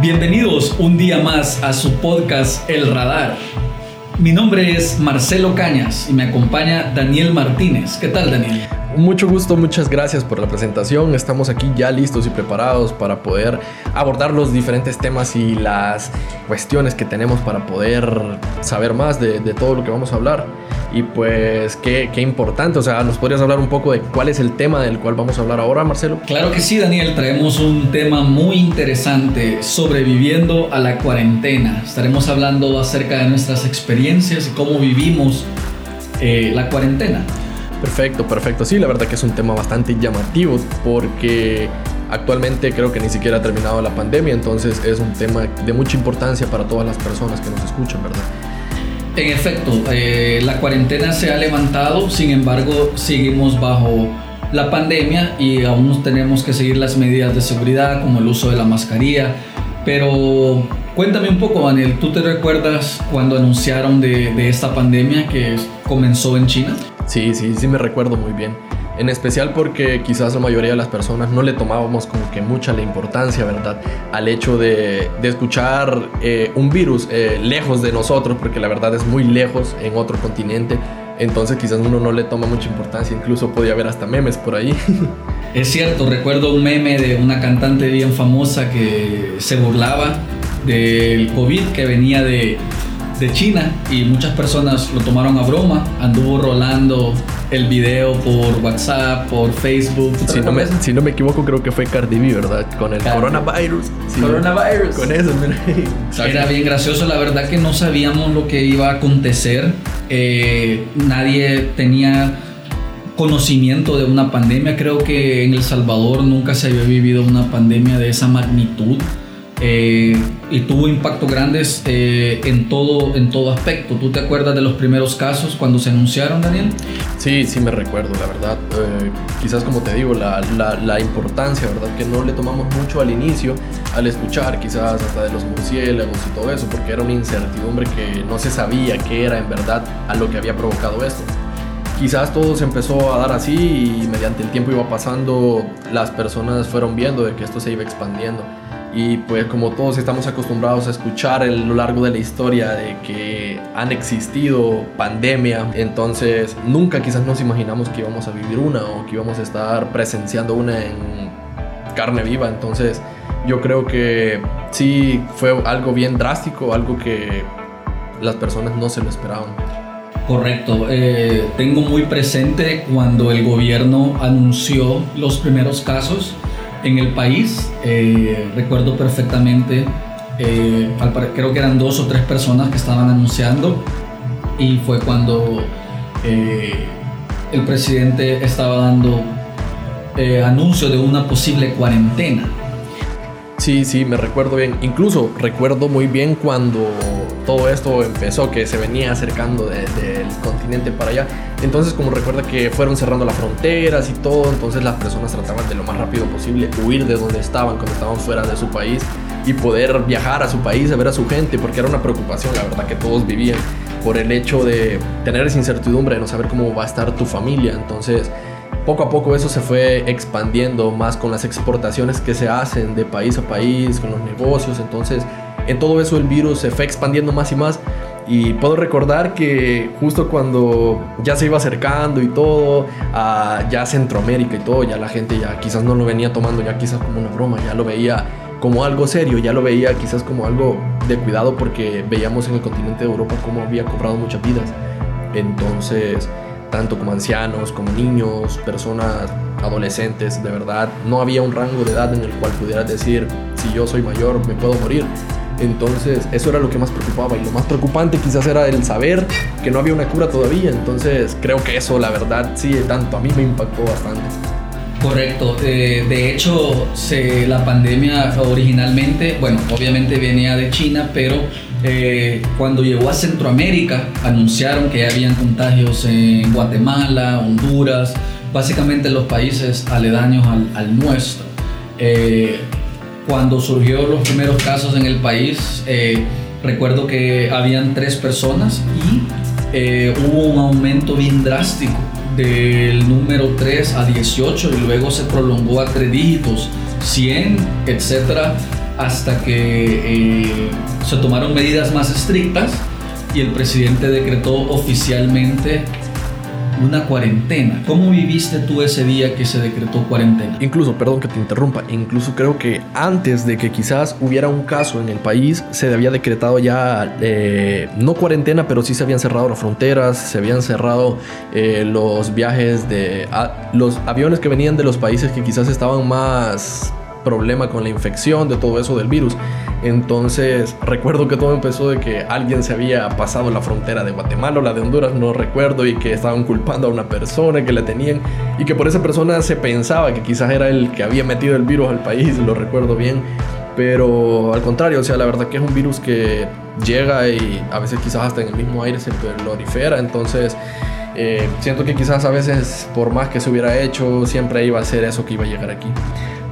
Bienvenidos un día más a su podcast El Radar. Mi nombre es Marcelo Cañas y me acompaña Daniel Martínez. ¿Qué tal, Daniel? Mucho gusto, muchas gracias por la presentación. Estamos aquí ya listos y preparados para poder abordar los diferentes temas y las cuestiones que tenemos para poder saber más de, de todo lo que vamos a hablar. Y pues qué, qué, importante, o sea, ¿nos podrías hablar un poco de cuál es el tema del cual vamos a hablar ahora, Marcelo? Claro que sí, Daniel, traemos un tema muy interesante, sobreviviendo a la cuarentena. Estaremos hablando acerca de nuestras experiencias y cómo vivimos eh, la cuarentena. Perfecto, perfecto. Sí, la verdad que es un tema bastante llamativo porque actualmente creo que ni siquiera ha terminado la pandemia, entonces es un tema de mucha importancia para todas las personas que nos escuchan, ¿verdad? En efecto, eh, la cuarentena se ha levantado, sin embargo, seguimos bajo la pandemia y aún tenemos que seguir las medidas de seguridad como el uso de la mascarilla. Pero cuéntame un poco, Daniel, ¿tú te recuerdas cuando anunciaron de, de esta pandemia que comenzó en China? Sí, sí, sí me recuerdo muy bien. En especial porque quizás la mayoría de las personas no le tomábamos como que mucha la importancia, ¿verdad? Al hecho de, de escuchar eh, un virus eh, lejos de nosotros, porque la verdad es muy lejos en otro continente. Entonces quizás uno no le toma mucha importancia, incluso podía haber hasta memes por ahí. Es cierto, recuerdo un meme de una cantante bien famosa que se burlaba del COVID que venía de, de China y muchas personas lo tomaron a broma, anduvo rolando el video por WhatsApp, por Facebook. Si no, me, si no me equivoco, creo que fue Cardi B, ¿verdad? Con el Cardi. coronavirus. Sí, coronavirus. Con eso, mira. Era bien gracioso, la verdad que no sabíamos lo que iba a acontecer. Eh, nadie tenía conocimiento de una pandemia. Creo que en El Salvador nunca se había vivido una pandemia de esa magnitud. Eh, y tuvo impactos grandes eh, en, todo, en todo aspecto. ¿Tú te acuerdas de los primeros casos cuando se anunciaron, Daniel? Sí, sí me recuerdo, la verdad. Eh, quizás como te digo, la, la, importancia, ¿verdad? Que no le tomamos mucho al inicio, al escuchar quizás hasta de los murciélagos y todo eso, porque era una incertidumbre que no se sabía qué era en verdad a lo que había provocado esto. Quizás todo se empezó a dar así y mediante el tiempo iba pasando, las personas fueron viendo de que esto se iba expandiendo y pues como todos estamos acostumbrados a escuchar a lo largo de la historia de que han existido pandemia, entonces nunca quizás nos imaginamos que íbamos a vivir una o que íbamos a estar presenciando una en carne viva, entonces yo creo que sí fue algo bien drástico, algo que las personas no se lo esperaban. Correcto. Eh, tengo muy presente cuando el gobierno anunció los primeros casos en el país. Eh, recuerdo perfectamente, eh, creo que eran dos o tres personas que estaban anunciando y fue cuando eh, el presidente estaba dando eh, anuncio de una posible cuarentena. Sí, sí, me recuerdo bien. Incluso recuerdo muy bien cuando todo esto empezó, que se venía acercando del de, continente para allá. Entonces, como recuerda que fueron cerrando las fronteras y todo, entonces las personas trataban de lo más rápido posible huir de donde estaban cuando estaban fuera de su país y poder viajar a su país, a ver a su gente, porque era una preocupación, la verdad, que todos vivían por el hecho de tener esa incertidumbre de no saber cómo va a estar tu familia. Entonces, poco a poco eso se fue expandiendo más con las exportaciones que se hacen de país a país, con los negocios, entonces en todo eso el virus se fue expandiendo más y más y puedo recordar que justo cuando ya se iba acercando y todo ya Centroamérica y todo, ya la gente ya quizás no lo venía tomando ya quizás como una broma, ya lo veía como algo serio, ya lo veía quizás como algo de cuidado porque veíamos en el continente de Europa cómo había cobrado muchas vidas. Entonces, tanto como ancianos, como niños, personas adolescentes, de verdad, no había un rango de edad en el cual pudieras decir, si yo soy mayor, me puedo morir. Entonces, eso era lo que más preocupaba. Y lo más preocupante quizás era el saber que no había una cura todavía. Entonces, creo que eso, la verdad, sí, tanto a mí me impactó bastante. Correcto. Eh, de hecho, se, la pandemia originalmente, bueno, obviamente venía de China, pero eh, cuando llegó a Centroamérica anunciaron que habían contagios en Guatemala, Honduras, básicamente los países aledaños al, nuestro. Eh, cuando surgió los primeros casos en el país, recuerdo que habían tres personas y hubo un aumento bien drástico del número 3 a 18 y luego se prolongó a tres dígitos, 100, etcétera, hasta que eh, se tomaron medidas más estrictas y el presidente decretó oficialmente una cuarentena. ¿Cómo viviste tú ese día que se decretó cuarentena? Incluso, perdón que te interrumpa, incluso creo que antes de que quizás hubiera un caso en el país, se había decretado ya, eh, no cuarentena, pero sí se habían cerrado las fronteras, se habían cerrado eh, los viajes de los aviones que venían de los países que quizás estaban más problema con la infección, de todo eso del virus. Entonces recuerdo que todo empezó de que alguien se había pasado la frontera de Guatemala o la de Honduras, no recuerdo, y que estaban culpando a una persona que la tenían y que por esa persona se pensaba que quizás era el que había metido el virus al país, lo recuerdo bien. Pero al contrario, o sea, la verdad que es un virus que llega y a veces quizás hasta en el mismo aire se prolifera, entonces... Eh, siento que quizás a veces por más que se hubiera hecho siempre iba a ser eso que iba a llegar aquí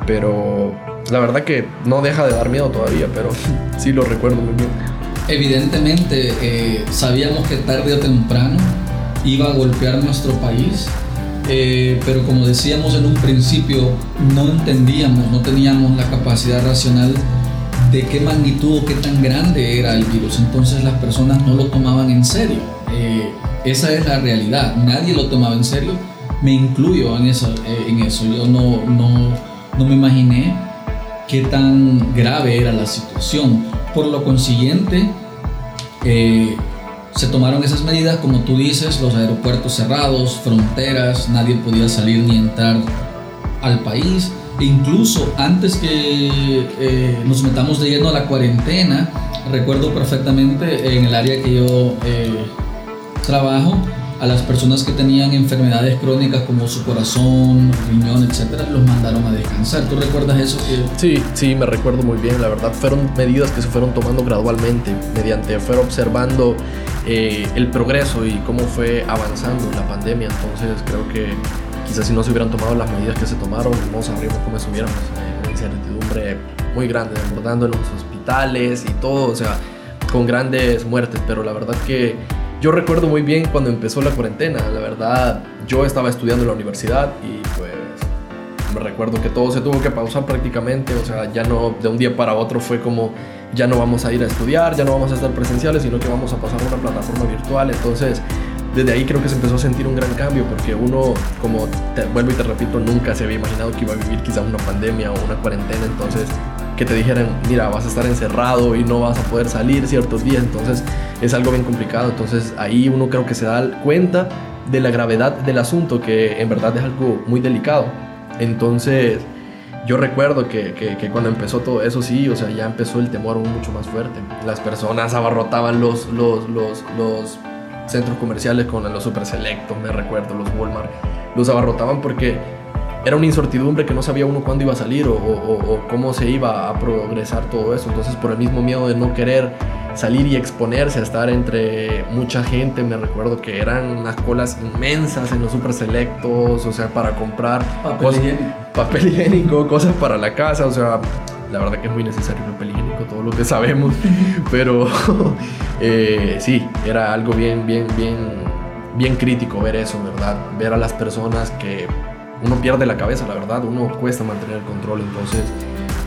pero la verdad que no deja de dar miedo todavía, pero sí lo recuerdo muy bien. Evidentemente eh, sabíamos que tarde o temprano iba a golpear nuestro país, eh, pero como decíamos en un principio, no entendíamos, no teníamos la capacidad racional de qué magnitud o qué tan grande era el virus. Entonces las personas no lo tomaban en serio. Eh, esa es la realidad. Nadie lo tomaba en serio. Me incluyo en eso. en eso. Yo no, no, no me imaginé qué tan grave era la situación. Por lo consiguiente, eh, se tomaron esas medidas, como tú dices, los aeropuertos cerrados, fronteras, nadie podía salir ni entrar al país. E incluso antes que eh, nos metamos de lleno a la cuarentena, recuerdo perfectamente en el área que yo eh, trabajo, a las personas que tenían enfermedades crónicas como su corazón, riñón, etcétera, los mandaron a descansar. ¿Tú recuerdas eso? Sí, sí, me recuerdo muy bien. La verdad, fueron medidas que se fueron tomando gradualmente, mediante fueron observando eh, el progreso y cómo fue avanzando la pandemia. Entonces, creo que quizás si no se hubieran tomado las medidas que se tomaron, no sabríamos cómo estuviéramos. Eh, una incertidumbre muy grande, desbordando en los hospitales y todo, o sea, con grandes muertes. Pero la verdad que yo recuerdo muy bien cuando empezó la cuarentena, la verdad, yo estaba estudiando en la universidad y pues me recuerdo que todo se tuvo que pausar prácticamente, o sea, ya no de un día para otro fue como ya no vamos a ir a estudiar, ya no vamos a estar presenciales, sino que vamos a pasar a una plataforma virtual, entonces desde ahí creo que se empezó a sentir un gran cambio porque uno, como te vuelvo y te repito, nunca se había imaginado que iba a vivir quizá una pandemia o una cuarentena, entonces que te dijeran, mira, vas a estar encerrado y no vas a poder salir ciertos días, entonces es algo bien complicado. Entonces ahí uno creo que se da cuenta de la gravedad del asunto, que en verdad es algo muy delicado. Entonces yo recuerdo que, que, cuando empezó todo eso, sí, o sea, ya empezó el temor mucho más fuerte. Las personas abarrotaban los, los, los, los centros comerciales con los super selectos, me recuerdo, los Walmart, los abarrotaban porque era una incertidumbre que no sabía uno cuándo iba a salir o, cómo se iba a progresar todo eso. Entonces, por el mismo miedo de no querer salir y exponerse a estar entre mucha gente, me recuerdo que eran unas colas inmensas en los super selectos, o sea, para comprar papel, higiénico. papel higiénico, cosas para la casa, o sea, la verdad que es muy necesario el papel higiénico, todo lo que sabemos, pero eh, sí, era algo bien, bien, bien, bien crítico ver eso, ¿verdad? Ver a las personas que uno pierde la cabeza, la verdad, uno cuesta mantener el control, entonces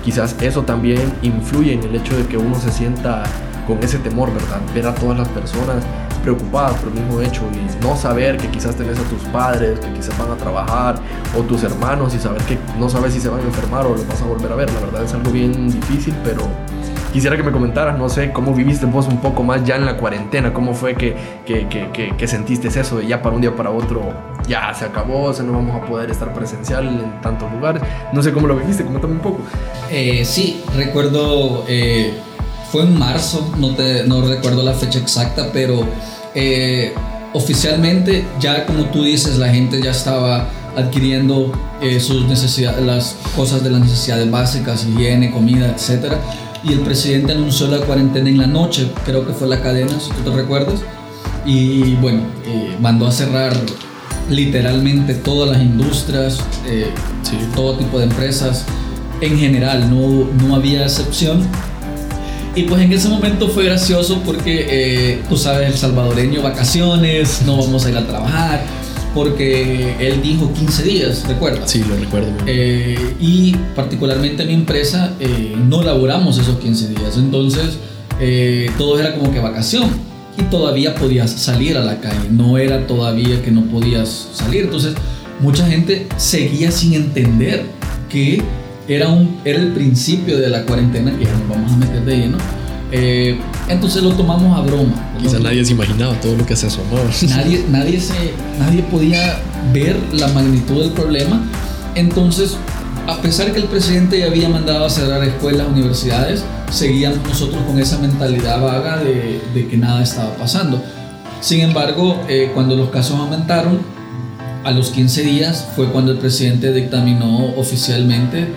quizás eso también influye en el hecho de que uno se sienta con ese temor, ¿verdad? Ver a todas las personas preocupadas por el mismo hecho y no saber que quizás tenés a tus padres, que quizás van a trabajar, o tus hermanos y saber que no sabes si se van a enfermar o lo vas a volver a ver. La verdad es algo bien difícil, pero quisiera que me comentaras, no sé, cómo viviste vos un poco más ya en la cuarentena, cómo fue que, que, que, que sentiste eso de ya para un día para otro, ya se acabó, o sea, no vamos a poder estar presencial en tantos lugares. No sé cómo lo viviste, coméntame un poco. Eh, sí, recuerdo... Eh, fue en marzo, no, te, no recuerdo la fecha exacta, pero eh, oficialmente ya como tú dices, la gente ya estaba adquiriendo eh, sus necesidades, las cosas de las necesidades básicas, higiene, comida, etc. Y el presidente anunció la cuarentena en la noche, creo que fue la cadena, si tú te recuerdas. Y bueno, eh, mandó a cerrar literalmente todas las industrias, eh, todo tipo de empresas. En general, no, no había excepción. Y pues en ese momento fue gracioso porque, eh, tú sabes, el salvadoreño, vacaciones, no vamos a ir a trabajar, porque él dijo 15 días, ¿recuerda? Sí, lo recuerdo. Eh, y particularmente mi empresa eh, no laboramos esos 15 días, entonces todo era como que vacación y todavía podías salir a la calle, no era todavía que no podías salir, entonces mucha gente seguía sin entender que era, un, era el principio de la cuarentena, que ya nos vamos a meter de lleno. Eh, entonces lo tomamos a broma. Quizá nadie se imaginaba todo lo que se asomó. Nadie, nadie, se, nadie podía ver la magnitud del problema. Entonces, a pesar que el presidente ya había mandado a cerrar escuelas, universidades, seguíamos nosotros con esa mentalidad vaga de, de que nada estaba pasando. Sin embargo, eh, cuando los casos aumentaron, a los 15 días fue cuando el presidente dictaminó oficialmente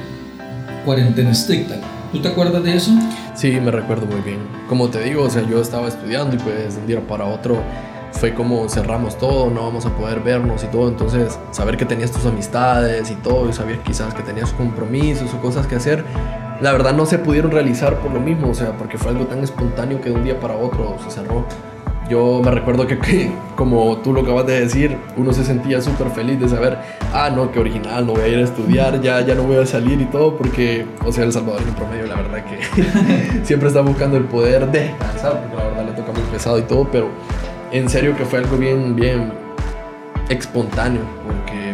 cuarentena estricta. ¿Tú te acuerdas de eso? Sí, me recuerdo muy bien. Como te digo, o sea, yo estaba estudiando y pues de un día para otro fue como cerramos todo, no vamos a poder vernos y todo. Entonces, saber que tenías tus amistades y todo, y sabías quizás que tenías compromisos o cosas que hacer, la verdad no se pudieron realizar por lo mismo, o sea, porque fue algo tan espontáneo que de un día para otro se cerró. Yo me recuerdo que, como tú lo acabas de decir, uno se sentía súper feliz de saber, ah, no, qué original, no voy a ir a estudiar, ya, ya no voy a salir y todo, porque, o sea, el Salvador en promedio, la verdad que siempre está buscando el poder de descansar, porque la verdad le toca muy pesado y todo, pero en serio que fue algo bien, bien espontáneo,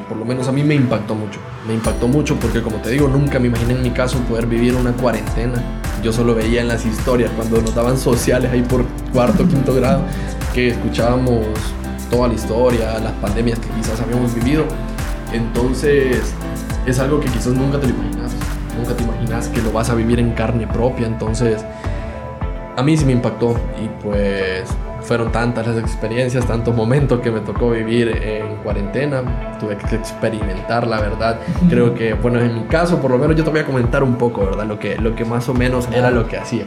por lo menos a mí me impactó mucho. Me impactó mucho porque, como te digo, nunca me imaginé en mi caso poder vivir una cuarentena yo solo veía en las historias cuando nos daban sociales ahí por cuarto, quinto grado, que escuchábamos toda la historia, las pandemias que quizás habíamos vivido. Entonces es algo que quizás nunca te lo imaginas. Nunca te imaginas que lo vas a vivir en carne propia. Entonces a mí sí me impactó y pues fueron tantas las experiencias, tantos momentos que me tocó vivir en cuarentena. Tuve que experimentar, la verdad. Creo que, bueno, en mi caso, por lo menos yo te voy a comentar un poco, ¿verdad? Lo que, lo que más o menos era lo que hacía.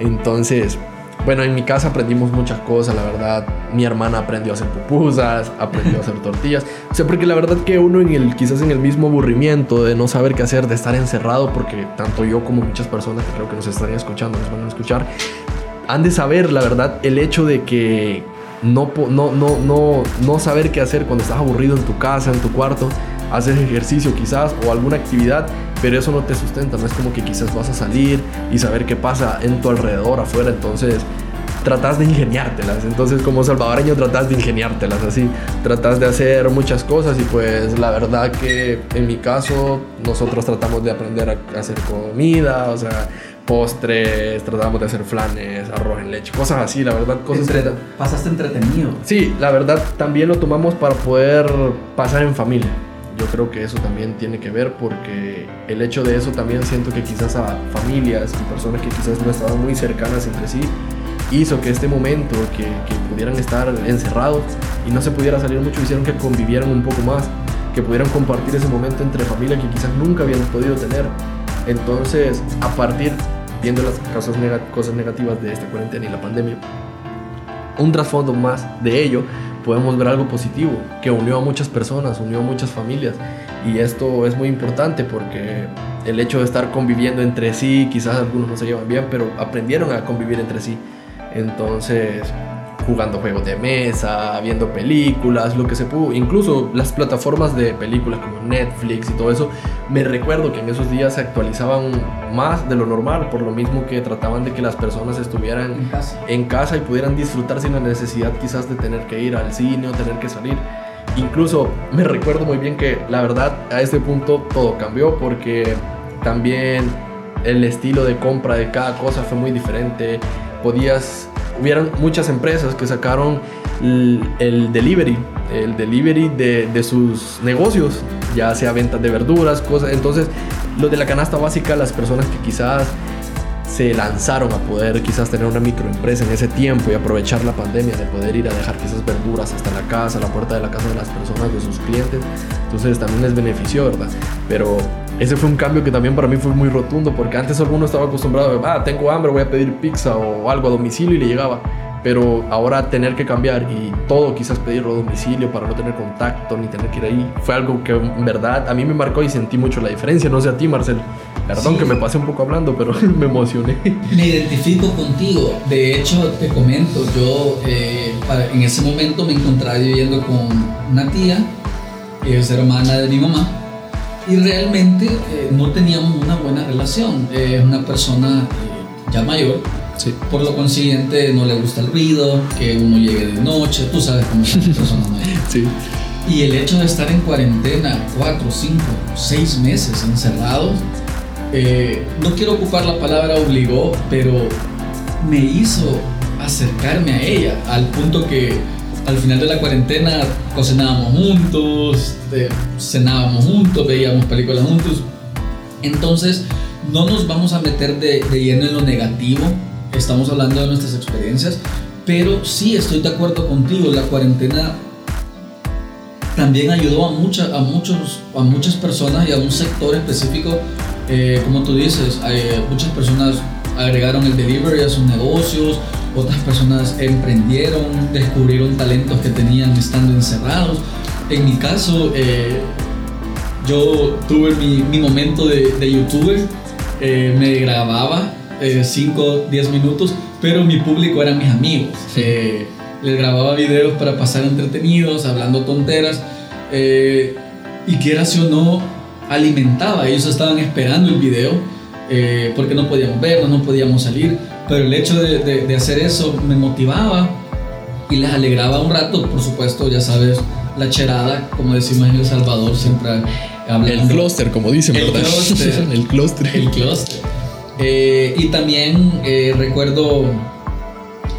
Entonces, bueno, en mi casa aprendimos muchas cosas, la verdad. Mi hermana aprendió a hacer pupusas, aprendió a hacer tortillas. O sea, porque la verdad que uno en el, quizás en el mismo aburrimiento de no saber qué hacer, de estar encerrado, porque tanto yo como muchas personas que creo que nos estarían escuchando, nos van a escuchar, han de saber, la verdad, el hecho de que no, no, no, no, no saber qué hacer cuando estás aburrido en tu casa, en tu cuarto, haces ejercicio quizás o alguna actividad, pero eso no te sustenta, no es como que quizás vas a salir y saber qué pasa en tu alrededor, afuera, entonces tratas de ingeniártelas. Entonces, como salvadoreño, tratas de ingeniártelas así. Tratas de hacer muchas cosas y pues la verdad que en mi caso nosotros tratamos de aprender a hacer comida, o sea, postres, tratamos de hacer flanes, arroz en leche, cosas así, la verdad, cosas... pasaste entretenido. Sí, la verdad, también lo tomamos para poder pasar en familia. Yo creo que eso también tiene que ver porque el hecho de eso también siento que quizás a familias y personas que quizás no estaban muy cercanas entre sí, hizo que este momento, que, que pudieran estar encerrados y no se pudiera salir mucho, hicieron que convivieran un poco más, que pudieran compartir ese momento entre familia que quizás nunca habían podido tener. Entonces, a partir viendo las cosas, cosas negativas de esta cuarentena y la pandemia, un trasfondo más de ello, podemos ver algo positivo que unió a muchas personas, unió a muchas familias. Y esto es muy importante porque el hecho de estar conviviendo entre sí, quizás algunos no se llevan bien, pero aprendieron a convivir entre sí. Entonces, jugando juegos de mesa, viendo películas, lo que se pudo, incluso las plataformas de películas como Netflix y todo eso, me recuerdo que en esos días se actualizaban más de lo normal, por lo mismo que trataban de que las personas estuvieran en casa, y pudieran disfrutar sin la necesidad quizás de tener que ir al cine o tener que salir. Incluso me recuerdo muy bien que la verdad a este punto todo cambió porque también el estilo de compra de cada cosa fue muy diferente. Podías hubieron muchas empresas que sacaron el, delivery, el delivery de, de, sus negocios, ya sea ventas de verduras, cosas. Entonces, lo de la canasta básica, las personas que quizás se lanzaron a poder quizás tener una microempresa en ese tiempo y aprovechar la pandemia de poder ir a dejar quizás verduras hasta la casa, la puerta de la casa de las personas, de sus clientes. Entonces también les benefició, ¿verdad? Pero ese fue un cambio que también para mí fue muy rotundo porque antes alguno estaba acostumbrado a, ah, tengo hambre, voy a pedir pizza o algo a domicilio y le llegaba. Pero ahora tener que cambiar y todo quizás pedirlo a domicilio para no tener contacto ni tener que ir ahí, fue algo que en verdad a mí me marcó y sentí mucho la diferencia. No sé a ti, Marcel. Perdón que me pasé un poco hablando, pero me emocioné. Me identifico contigo. De hecho, te comento, yo eh, en ese momento me encontraba viviendo con una tía, que es hermana de mi mamá, y realmente eh, no teníamos una buena relación. Es una persona eh, ya mayor, sí. por lo consiguiente no le gusta el ruido, que uno llegue de noche, tú sabes cómo es una persona mayor. Sí. Y el hecho de estar en cuarentena cuatro, cinco, seis meses encerrados, eh, no quiero ocupar la palabra obligó, pero me hizo acercarme a ella al punto que al final de la cuarentena cocinábamos juntos, cenábamos juntos, veíamos películas juntos. Entonces, no nos vamos a meter de, lleno en lo negativo, estamos hablando de nuestras experiencias, pero sí estoy de acuerdo contigo, la cuarentena también ayudó a, mucha, a, muchos, a muchas personas y a un sector específico eh, como tú dices, muchas personas agregaron el delivery a sus negocios, otras personas emprendieron, descubrieron talentos que tenían estando encerrados. En mi caso, eh, yo tuve mi, momento de, youtuber, eh, me grababa 5, 10 minutos, pero mi público eran mis amigos. les grababa videos para pasar entretenidos, hablando tonteras. y quieras o no, alimentaba. Ellos estaban esperando el video eh, porque no podíamos vernos, no podíamos salir. Pero el hecho de, hacer eso me motivaba y les alegraba un rato. Por supuesto, ya sabes, la cherada, como decimos en El Salvador, siempre hablando. El clúster, como dicen, el ¿verdad? el clúster. El clúster. Eh, y también eh, recuerdo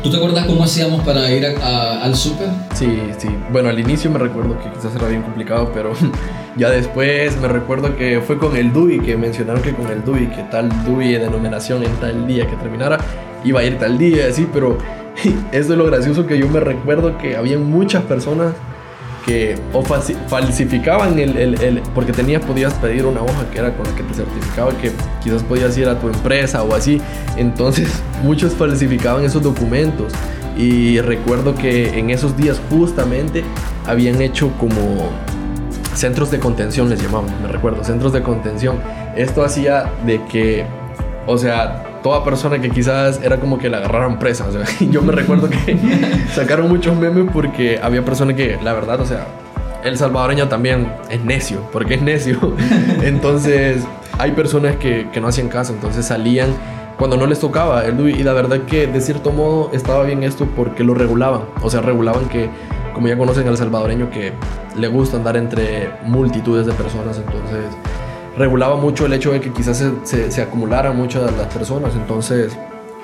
¿Tú te acuerdas cómo hacíamos para ir al súper? Sí, sí. Bueno, al inicio me recuerdo que quizás era bien complicado, pero ya después me recuerdo que fue con el DUI, que mencionaron que con el DUI, que tal DUI de numeración en tal día que terminara, iba a ir tal día, así, pero es lo gracioso que yo me recuerdo que había muchas personas que o falsificaban el, el, el, porque tenías podías pedir una hoja que era con la que te certificaba que quizás podías ir a tu empresa o así entonces muchos falsificaban esos documentos y recuerdo que en esos días justamente habían hecho como centros de contención les llamaban me recuerdo centros de contención esto hacía de que o sea toda persona que quizás era como que la agarraran presa. O sea, yo me recuerdo que sacaron muchos memes porque había personas que, la verdad, o sea, el salvadoreño también es necio, porque es necio. Entonces, hay personas que, que no hacían caso, entonces salían cuando no les tocaba Y la verdad que de cierto modo estaba bien esto porque lo regulaban. O sea, regulaban que, como ya conocen al salvadoreño, que le gusta andar entre multitudes de personas. Entonces, regulaba mucho el hecho de que quizás se, se, acumularan muchas las personas. Entonces,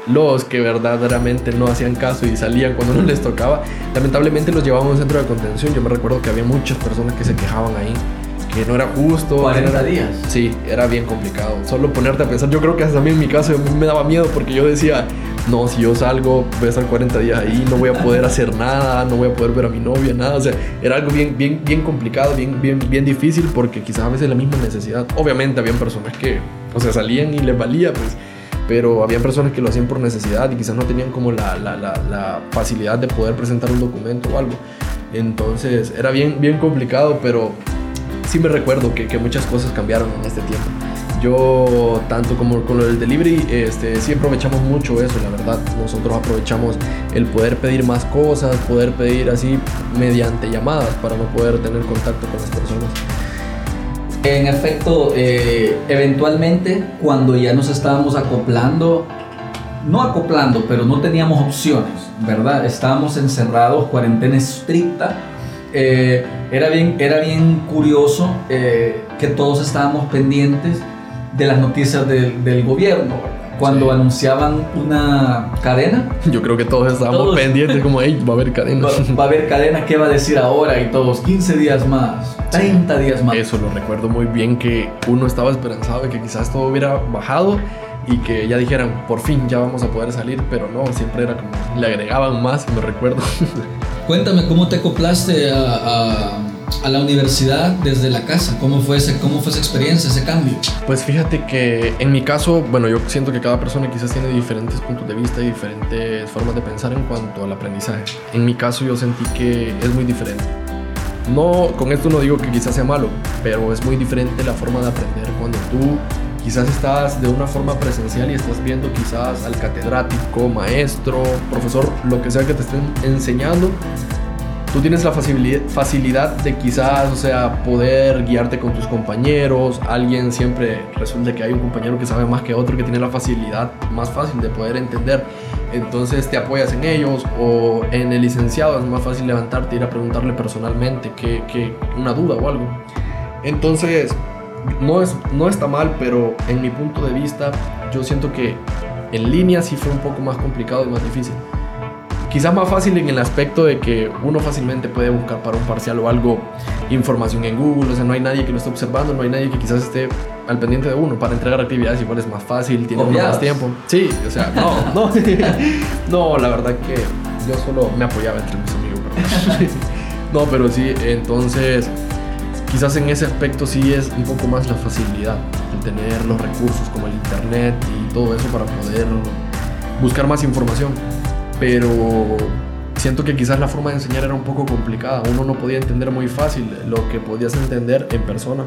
los que verdaderamente no hacían caso y salían cuando no les tocaba, lamentablemente los llevaban a un centro de contención. Yo me recuerdo que había muchas personas que se quejaban ahí, que no era justo. 40 días. Sí, era bien complicado. Solo ponerte a pensar, yo creo que hasta a mí en mi caso me daba miedo porque yo decía, no, si yo salgo, voy a estar 40 días ahí, no voy a poder hacer nada, no voy a poder ver a mi novia, nada. O sea, era algo bien, bien, bien complicado, bien, bien, bien difícil porque quizás a veces la misma necesidad. Obviamente habían personas que, o sea, salían y les valía, pues. Pero habían personas que lo hacían por necesidad y quizás no tenían como la, la, la, la facilidad de poder presentar un documento o algo. Entonces era bien, bien complicado, pero sí me recuerdo que, que muchas cosas cambiaron en este tiempo. Yo, tanto como con del delivery, este, sí aprovechamos mucho eso, la verdad. Nosotros aprovechamos el poder pedir más cosas, poder pedir así mediante llamadas para no poder tener contacto con las personas. En efecto, eh, eventualmente, cuando ya nos estábamos acoplando, no acoplando, pero no teníamos opciones, ¿verdad? Estábamos encerrados, cuarentena estricta. Eh, era, bien, era bien curioso eh, que todos estábamos pendientes de las noticias del, gobierno. Cuando anunciaban una cadena. Yo creo que todos estábamos pendientes como, hey, va a haber cadena. Va, a haber cadena, ¿qué va a decir ahora? Y todos, 15 días más, 30 días más. Eso lo recuerdo muy bien que uno estaba esperanzado de que quizás todo hubiera bajado y que ya dijeran, por fin ya vamos a poder salir, pero no, siempre era como, le agregaban más, me recuerdo. Cuéntame, ¿cómo te acoplaste a, a, la universidad desde la casa? ¿Cómo fue, ese, ¿Cómo fue esa experiencia, ese cambio? Pues fíjate que en mi caso, bueno, yo siento que cada persona quizás tiene diferentes puntos de vista y diferentes formas de pensar en cuanto al aprendizaje. En mi caso yo sentí que es muy diferente. No, con esto no digo que quizás sea malo, pero es muy diferente la forma de aprender cuando tú Quizás estás de una forma presencial y estás viendo quizás al catedrático, maestro, profesor, lo que sea que te estén enseñando. Tú tienes la facilidad de quizás, o sea, poder guiarte con tus compañeros. Alguien siempre resulta que hay un compañero que sabe más que otro, que tiene la facilidad más fácil de poder entender. Entonces te apoyas en ellos o en el licenciado es más fácil levantarte e ir a preguntarle personalmente que, que una duda o algo. Entonces, no, es, no está mal, pero en mi punto de vista, yo siento que en línea sí fue un poco más complicado y más difícil. Quizás más fácil en el aspecto de que uno fácilmente puede buscar para un parcial o algo información en Google, o sea, no hay nadie que lo esté observando, no hay nadie que quizás esté al pendiente de uno para entregar actividades igual es más fácil, tiene más tiempo. Sí, o sea, no, no, no, la verdad que yo solo me apoyaba entre mis amigos. no, pero sí, entonces quizás en ese aspecto sí es un poco más la facilidad de tener los recursos como el internet y todo eso para poder buscar más información. Pero siento que quizás la forma de enseñar era un poco complicada. Uno no podía entender muy fácil lo que podías entender en persona.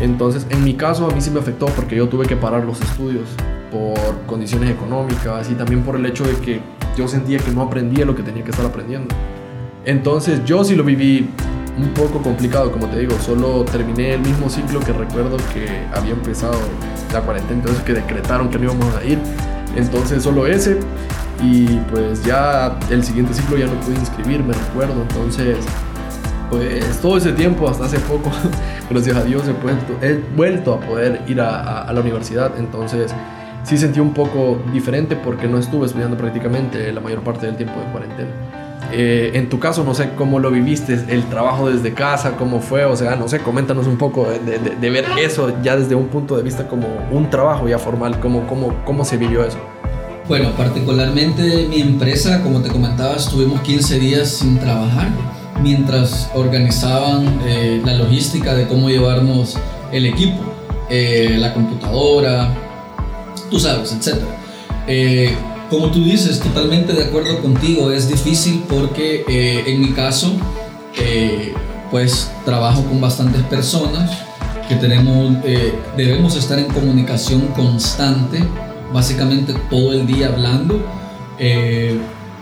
Entonces, en mi caso, a mí sí me afectó porque yo tuve que parar los estudios por condiciones económicas y también por el hecho de que yo sentía que no aprendía lo que tenía que estar aprendiendo. Entonces, yo sí lo viví un poco complicado, como te digo, solo terminé el mismo ciclo que recuerdo que había empezado la cuarentena, entonces que decretaron que no íbamos a ir, entonces solo ese. Y pues ya el siguiente ciclo ya no pude inscribirme, recuerdo, entonces pues todo ese tiempo, hasta hace poco, gracias a Dios he, vuelto, a poder ir a, a la universidad, entonces sí sentí un poco diferente porque no estuve estudiando prácticamente la mayor parte del tiempo de cuarentena. Eh, en tu caso, no sé cómo lo viviste, el trabajo desde casa, cómo fue, o sea, no sé, coméntanos un poco de, ver eso ya desde un punto de vista como un trabajo ya formal, cómo, cómo, cómo se vivió eso. Bueno, particularmente mi empresa, como te comentaba, estuvimos 15 días sin trabajar mientras organizaban eh, la logística de cómo llevarnos el equipo, eh, la computadora, tú sabes, etc. Como tú dices, totalmente de acuerdo contigo, es difícil porque eh, en mi caso, eh, pues trabajo con bastantes personas que tenemos, eh, debemos estar en comunicación constante, básicamente todo el día hablando.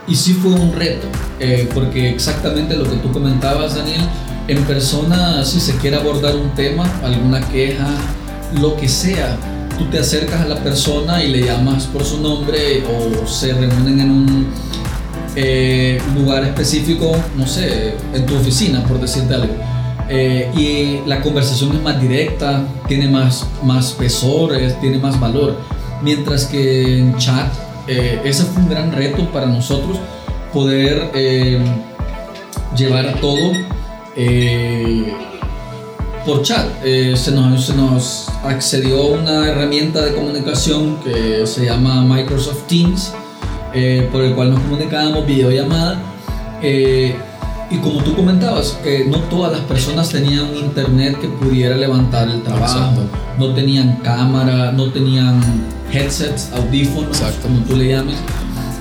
y sí fue un reto, porque exactamente lo que tú comentabas, Daniel, en persona, si se quiere abordar un tema, alguna queja, lo que sea, tú te acercas a la persona y le llamas por su nombre o se reúnen en un eh, lugar específico, no sé, en tu oficina, por decirte algo. Eh, y la conversación es más directa, tiene más, más espesor, tiene más valor. Mientras que en chat, eh, ese fue un gran reto para nosotros, poder llevar a todo por chat. Eh, se, nos, se, nos, accedió una herramienta de comunicación que se llama Microsoft Teams, eh, por el cual nos comunicábamos videollamada. Eh, y como tú comentabas, no todas las personas tenían un internet que pudiera levantar el trabajo, no tenían cámara, no tenían headsets, audífonos, como tú le llames.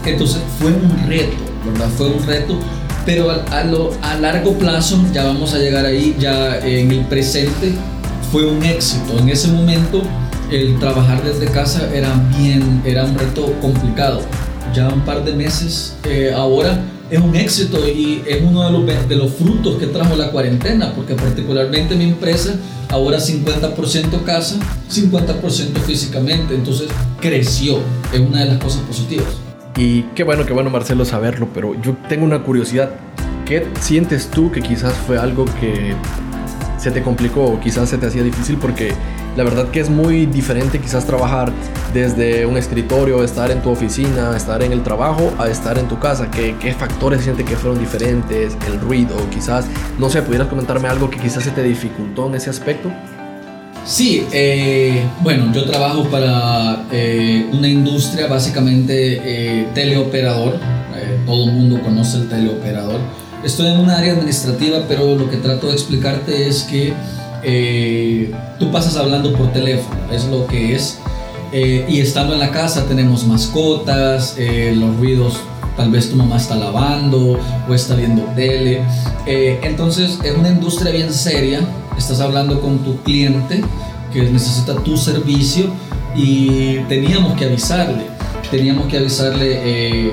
Entonces fue un reto, ¿verdad? Fue un reto pero a, lo, a largo plazo, ya vamos a llegar ahí, ya en el presente, fue un éxito. En ese momento, el trabajar desde casa era bien, era un reto complicado. Ya un par de meses eh, ahora es un éxito y es uno de los, de los frutos que trajo la cuarentena, porque particularmente mi empresa ahora 50% casa, 50% físicamente, entonces creció, es una de las cosas positivas. Y qué bueno, qué bueno Marcelo saberlo, pero yo tengo una curiosidad. ¿Qué sientes tú que quizás fue algo que se te complicó o quizás se te hacía difícil? Porque la verdad que es muy diferente quizás trabajar desde un escritorio, estar en tu oficina, estar en el trabajo, a estar en tu casa. ¿Qué, factores sientes que fueron diferentes? El ruido, quizás, no sé, ¿pudieras comentarme algo que quizás se te dificultó en ese aspecto? Sí, eh, bueno, yo trabajo para eh, una industria básicamente eh, teleoperador. todo el mundo conoce el teleoperador. Estoy en un área administrativa, pero lo que trato de explicarte es que tú pasas hablando por teléfono, es lo que es. y estando en la casa tenemos mascotas, los ruidos, tal vez tu mamá está lavando o está viendo tele. entonces es una industria bien seria estás hablando con tu cliente que necesita tu servicio y teníamos que avisarle, teníamos que avisarle, eh,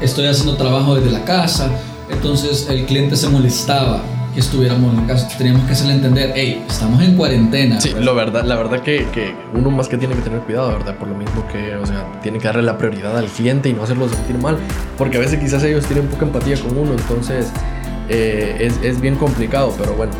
estoy haciendo trabajo desde la casa, entonces el cliente se molestaba que estuviéramos en casa, teníamos que hacerle entender, hey, estamos en cuarentena. Sí, lo verdad, la verdad que, que, uno más que tiene que tener cuidado, ¿verdad? Por lo mismo que, o sea, tiene que darle la prioridad al cliente y no hacerlo sentir mal, porque a veces quizás ellos tienen poca empatía con uno, entonces eh, es, es bien complicado, pero bueno.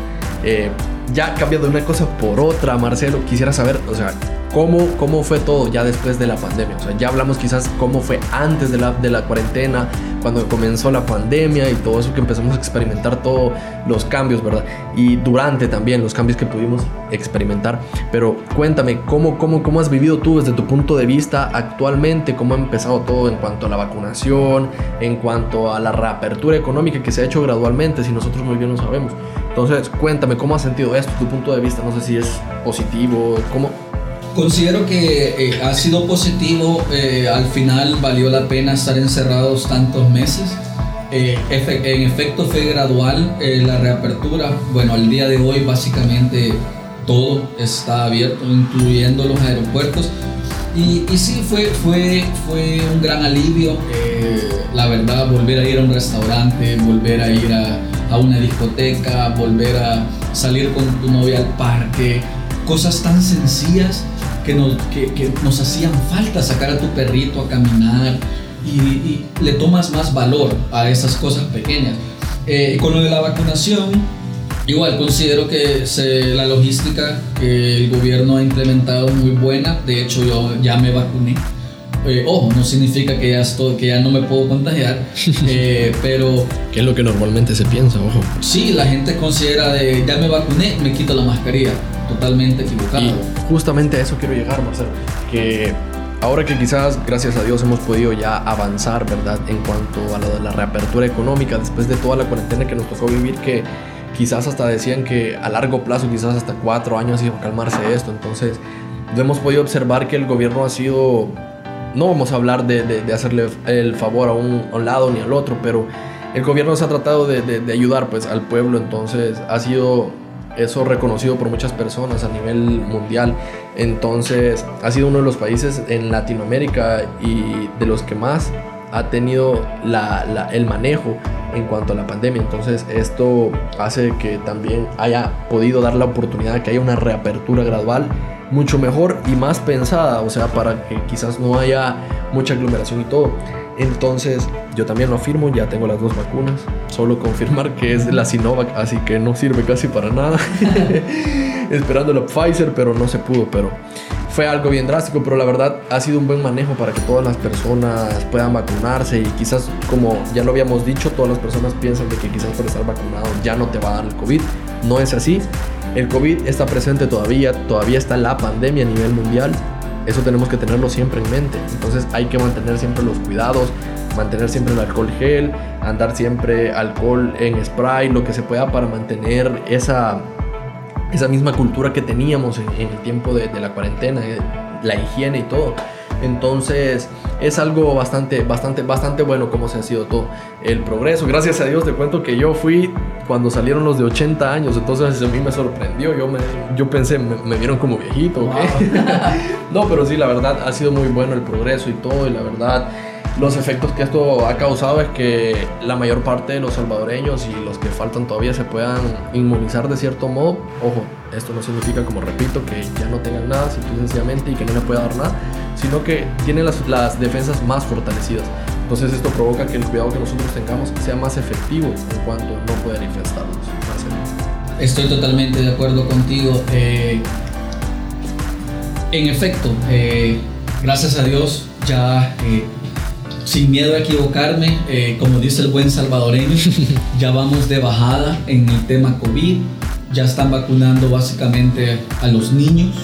Eh, ya cambiando una cosa por otra, Marcelo, quisiera saber, o sea, ¿cómo, cómo fue todo ya después de la pandemia. O sea, ya hablamos quizás cómo fue antes de la, de la cuarentena, cuando comenzó la pandemia y todo eso que empezamos a experimentar todos los cambios, ¿verdad? Y durante también los cambios que pudimos experimentar. Pero cuéntame, ¿cómo, cómo, cómo has vivido tú desde tu punto de vista actualmente? ¿Cómo ha empezado todo en cuanto a la vacunación, en cuanto a la reapertura económica que se ha hecho gradualmente, si nosotros muy bien lo sabemos? Entonces, cuéntame, ¿cómo has sentido esto, tu punto de vista? No sé si es positivo, ¿cómo? Considero que eh, ha sido positivo, eh, al final valió la pena estar encerrados tantos meses. Eh, en efecto fue gradual la reapertura. Bueno, al día de hoy básicamente todo está abierto, incluyendo los aeropuertos. Y sí, fue, fue, fue un gran alivio, la verdad, volver a ir a un restaurante, volver a ir a, a una discoteca, volver a salir con tu novia al parque, cosas tan sencillas que nos, que, nos hacían falta, sacar a tu perrito a caminar y, le tomas más valor a esas cosas pequeñas. Eh, con lo de la vacunación, igual considero que la logística que el gobierno ha implementado es muy buena, de hecho yo ya me vacuné eh, ojo, no significa que ya, estoy, que ya no me puedo contagiar, eh, pero... ¿Qué es lo que normalmente se piensa, ojo? Sí, la gente considera de ya me vacuné, me quito la mascarilla. Totalmente equivocado. Y justamente a eso quiero llegar, Marcelo. Que ahora que quizás, gracias a Dios, hemos podido ya avanzar, ¿verdad? En cuanto a de la reapertura económica, después de toda la cuarentena que nos tocó vivir, que quizás hasta decían que a largo plazo, quizás hasta cuatro años iba a calmarse esto. Entonces, hemos podido observar que el gobierno ha sido no vamos a hablar de, hacerle el favor a un, lado ni al otro, pero el gobierno se ha tratado de, ayudar pues, al pueblo, entonces ha sido eso reconocido por muchas personas a nivel mundial. Entonces ha sido uno de los países en Latinoamérica y de los que más ha tenido el manejo en cuanto a la pandemia. Entonces esto hace que también haya podido dar la oportunidad de que haya una reapertura gradual mucho mejor y más pensada, o sea, para que quizás no haya mucha aglomeración y todo. Entonces, yo también lo afirmo, ya tengo las dos vacunas, solo confirmar que es la Sinovac, así que no sirve casi para nada. Esperando la Pfizer, pero no se pudo, pero fue algo bien drástico, pero la verdad ha sido un buen manejo para que todas las personas puedan vacunarse y quizás, como ya lo habíamos dicho, todas las personas piensan de que quizás por estar vacunado ya no te va a dar el COVID. No es así. El COVID está presente todavía, todavía está la pandemia a nivel mundial. Eso tenemos que tenerlo siempre en mente. Entonces hay que mantener siempre los cuidados, mantener siempre el alcohol gel, andar siempre alcohol en spray, lo que se pueda para mantener esa, esa misma cultura que teníamos en, el tiempo de, la cuarentena, eh, la higiene y todo. Entonces es algo bastante, bastante, bastante bueno como se ha sido todo el progreso. Gracias a Dios te cuento que yo fui cuando salieron los de 80 años, entonces a mí me sorprendió. Yo, me, yo pensé, me, vieron como viejito, no, pero sí, la verdad ha sido muy bueno el progreso y todo, y la verdad los efectos que esto ha causado es que la mayor parte de los salvadoreños y los que faltan todavía se puedan inmunizar de cierto modo. Ojo, esto no significa, como repito, que ya no tengan nada, sencillamente, y que no le pueda dar nada, sino que tienen las, defensas más fortalecidas. Entonces esto provoca que el cuidado que nosotros tengamos sea más efectivo en cuanto no poder infestarnos. Estoy totalmente de acuerdo contigo. Eh, en efecto, eh, gracias a Dios ya eh, sin miedo a equivocarme, eh, como dice el buen salvadoreño, ya vamos de bajada en el tema COVID. ya están vacunando básicamente a los niños.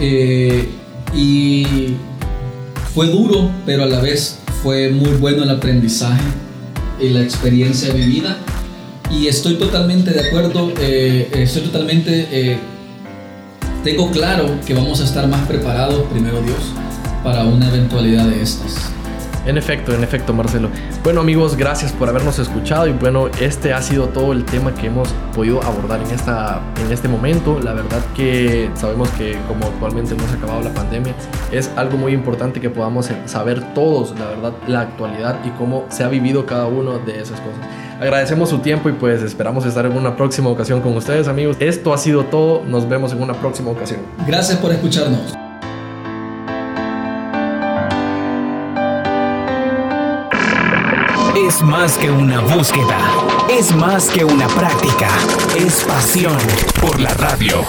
Eh, y fue duro, pero a la vez fue muy bueno el aprendizaje y la experiencia vivida. Y estoy totalmente de acuerdo, eh, estoy totalmente, tengo claro que vamos a estar más preparados, primero Dios, para una eventualidad de estas. En efecto, en efecto, Marcelo. Bueno, amigos, gracias por habernos escuchado y bueno, este ha sido todo el tema que hemos podido abordar en, esta, en este momento. La verdad que sabemos que como actualmente no se ha acabado la pandemia, es algo muy importante que podamos saber todos, la verdad, la actualidad y cómo se ha vivido cada uno de esas cosas. Agradecemos su tiempo y pues esperamos estar en una próxima ocasión con ustedes, amigos. Esto ha sido todo. Nos vemos en una próxima ocasión. Gracias por escucharnos. Es más que una búsqueda, es más que una práctica, es pasión por la radio.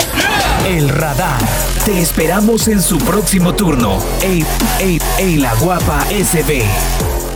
El radar. Te esperamos en su próximo turno. Ey, ey, ey, la guapa SB.